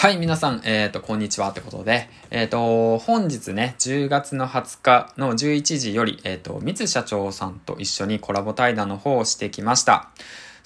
はい、皆さん、えっ、ー、と、こんにちはってことで、えっ、ー、と、本日ね、10月の20日の11時より、えっ、ー、と、三津社長さんと一緒にコラボ対談の方をしてきました。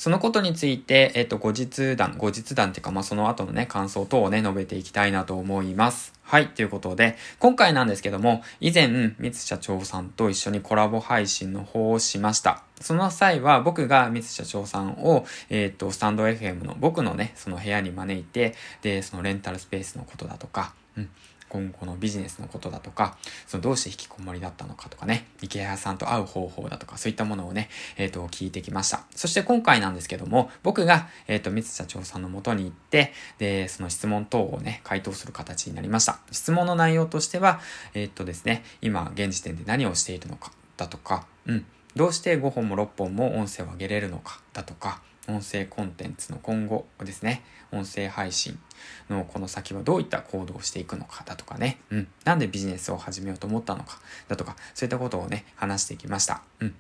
そのことについて、えっ、と、後日談、後日談っていうか、まあ、その後のね、感想等をね、述べていきたいなと思います。はい、ということで、今回なんですけども、以前、三津社長さんと一緒にコラボ配信の方をしました。その際は、僕が三津社長さんを、えっ、ー、と、スタンド FM の僕のね、その部屋に招いて、で、そのレンタルスペースのことだとか、うん、今後のビジネスのことだとか、そのどうして引きこもりだったのかとかね、池谷さんと会う方法だとか、そういったものをね、えっ、ー、と、聞いてきました。そして今回なんですけども、僕が、えっ、ー、と、三津社長さんの元に行って、で、その質問等をね、回答する形になりました。質問の内容としては、えっ、ー、とですね、今、現時点で何をしているのか、だとか、うん、どうして5本も6本も音声を上げれるのか、だとか、音声コンテンツの今後ですね、音声配信のこの先はどういった行動をしていくのかだとかね、うん、なんでビジネスを始めようと思ったのかだとか、そういったことをね、話してきました。うん。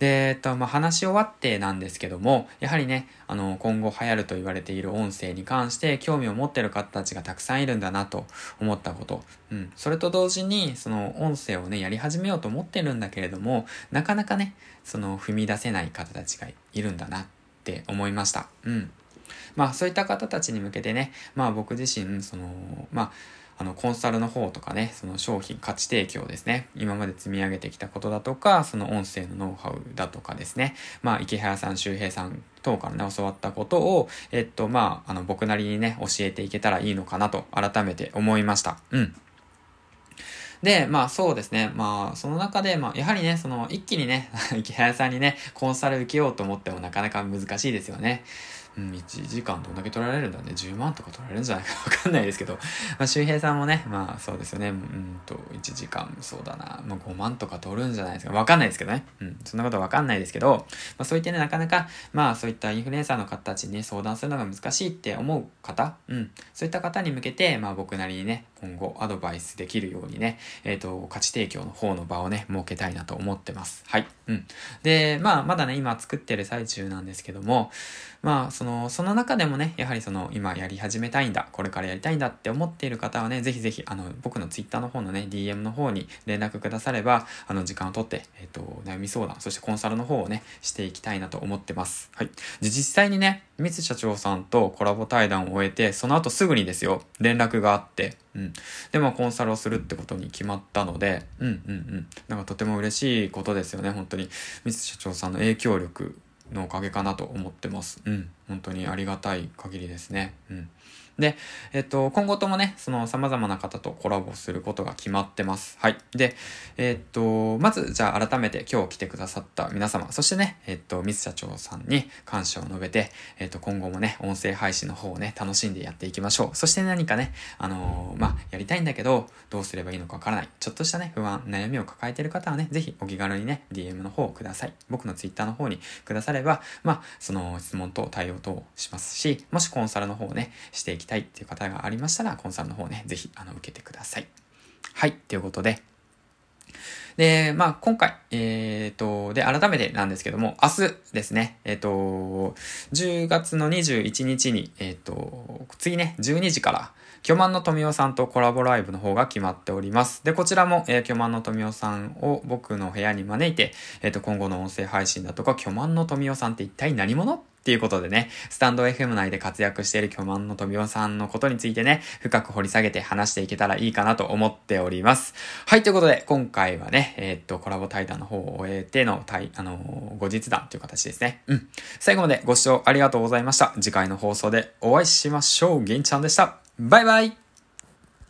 で、えっと、まあ、話し終わってなんですけども、やはりね、あの、今後流行ると言われている音声に関して興味を持ってる方たちがたくさんいるんだなと思ったこと。うん。それと同時に、その音声をね、やり始めようと思ってるんだけれども、なかなかね、その踏み出せない方たちがいるんだなって思いました。うん。まあそういった方たちに向けてね、まあ僕自身、その、まあ、あの、コンサルの方とかね、その商品価値提供ですね。今まで積み上げてきたことだとか、その音声のノウハウだとかですね。まあ、池原さん、周平さん等からね、教わったことを、えっと、まあ、あの、僕なりにね、教えていけたらいいのかなと、改めて思いました。うん。で、まあそうですね。まあその中で、まあやはりね、その一気にね、池原さんにね、コンサル受けようと思ってもなかなか難しいですよね。うん、1時間どんだけ取られるんだね。10万とか取られるんじゃないか わかんないですけど。まあ、周平さんもね、まあそうですよね。うんと、1時間、そうだな。まあ5万とか取るんじゃないですか。わかんないですけどね。うん、そんなことわかんないですけど、まあそういってね、なかなか、まあそういったインフルエンサーの方たちにね、相談するのが難しいって思う方、うん、そういった方に向けて、まあ僕なりにね、今後アドバイスできるようにね、えっ、ー、と、価値提供の方の場をね、設けたいなと思ってます。はい。うん。で、まあまだね、今作ってる最中なんですけども、まあその、その中でもね、やはりその、今やり始めたいんだ、これからやりたいんだって思っている方はね、ぜひぜひ、あの、僕の Twitter の方のね、DM の方に連絡くだされば、あの、時間をとって、えっ、ー、と、悩み相談、そしてコンサルの方をね、していきたいなと思ってます。はい。で、実際にね、三津社長さんとコラボ対談を終えて、その後すぐにですよ、連絡があって、うん。で、まあ、コンサルをするってことに決まったので、うんうんうん。なんかとても嬉しいことですよね、本当に。ミス社長さんの影響力のおかげかなと思ってます。うん。本当にありがたい限りですね。うん。で、えっと、今後ともね、その様々な方とコラボすることが決まってます。はい。で、えっと、まず、じゃあ改めて今日来てくださった皆様、そしてね、えっと、ミス社長さんに感謝を述べて、えっと、今後もね、音声配信の方をね、楽しんでやっていきましょう。そして何かね、あのー、まあ、やりたいんだけど、どうすればいいのかわからない。ちょっとしたね、不安、悩みを抱えてる方はね、ぜひお気軽にね、DM の方をください。僕の Twitter の方にくだされば、まあ、その質問等対応等しますし、もしコンサルの方をね、していきたいっていう方がありましたら、コンサルの方ね、ぜひ、あの、受けてください。はい、ということで、で、まあ、今回、えっ、ー、と、で、改めてなんですけども、明日ですね、えっ、ー、と、10月の21日に、えっ、ー、と、次ね、12時から、巨万の富夫さんとコラボライブの方が決まっております。で、こちらも、えー、巨万の富夫さんを僕の部屋に招いて、えっ、と、今後の音声配信だとか、巨万の富夫さんって一体何者？っっていうことでね、スタンド FM 内で活躍している巨万の富夫さんのことについてね、深く掘り下げて話していけたらいいかなと思っております。はい、ということで、今回はね、えー、っと、コラボ対談の方を終えての、対、あのー、後日談という形ですね。うん。最後までご視聴ありがとうございました。次回の放送でお会いしましょう。銀ちゃんでした。バイバイ